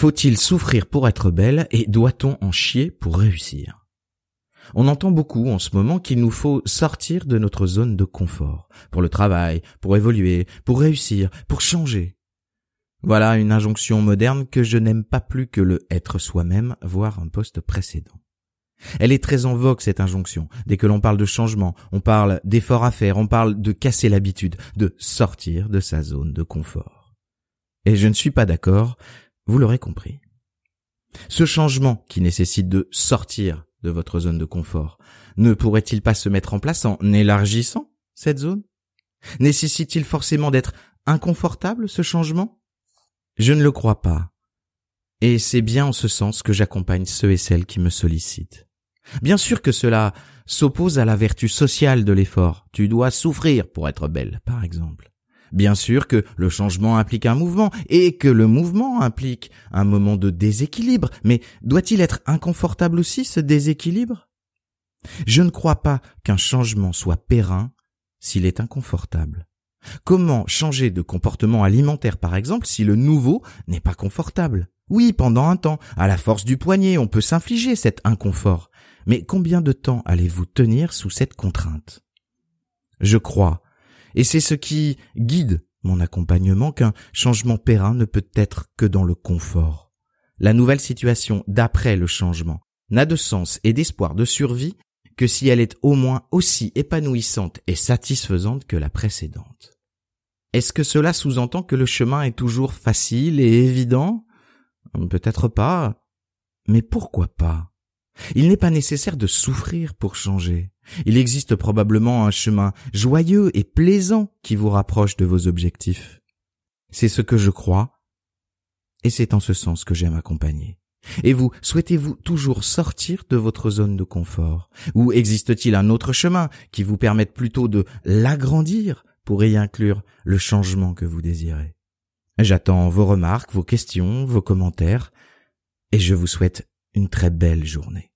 Faut-il souffrir pour être belle et doit-on en chier pour réussir? On entend beaucoup en ce moment qu'il nous faut sortir de notre zone de confort, pour le travail, pour évoluer, pour réussir, pour changer. Voilà une injonction moderne que je n'aime pas plus que le être soi-même, voire un poste précédent. Elle est très en vogue, cette injonction. Dès que l'on parle de changement, on parle d'efforts à faire, on parle de casser l'habitude, de sortir de sa zone de confort. Et je ne suis pas d'accord, vous l'aurez compris. Ce changement qui nécessite de sortir de votre zone de confort, ne pourrait-il pas se mettre en place en élargissant cette zone? Nécessite-t-il forcément d'être inconfortable, ce changement? Je ne le crois pas. Et c'est bien en ce sens que j'accompagne ceux et celles qui me sollicitent. Bien sûr que cela s'oppose à la vertu sociale de l'effort. Tu dois souffrir pour être belle, par exemple. Bien sûr que le changement implique un mouvement et que le mouvement implique un moment de déséquilibre, mais doit-il être inconfortable aussi ce déséquilibre? Je ne crois pas qu'un changement soit périn s'il est inconfortable. Comment changer de comportement alimentaire par exemple si le nouveau n'est pas confortable? Oui, pendant un temps, à la force du poignet, on peut s'infliger cet inconfort. Mais combien de temps allez-vous tenir sous cette contrainte? Je crois, et c'est ce qui guide mon accompagnement, qu'un changement périn ne peut être que dans le confort. La nouvelle situation d'après le changement n'a de sens et d'espoir de survie que si elle est au moins aussi épanouissante et satisfaisante que la précédente. Est-ce que cela sous-entend que le chemin est toujours facile et évident? Peut-être pas. Mais pourquoi pas? Il n'est pas nécessaire de souffrir pour changer. Il existe probablement un chemin joyeux et plaisant qui vous rapproche de vos objectifs. C'est ce que je crois, et c'est en ce sens que j'aime accompagner. Et vous, souhaitez-vous toujours sortir de votre zone de confort? Ou existe-t-il un autre chemin qui vous permette plutôt de l'agrandir pour y inclure le changement que vous désirez? J'attends vos remarques, vos questions, vos commentaires, et je vous souhaite une très belle journée.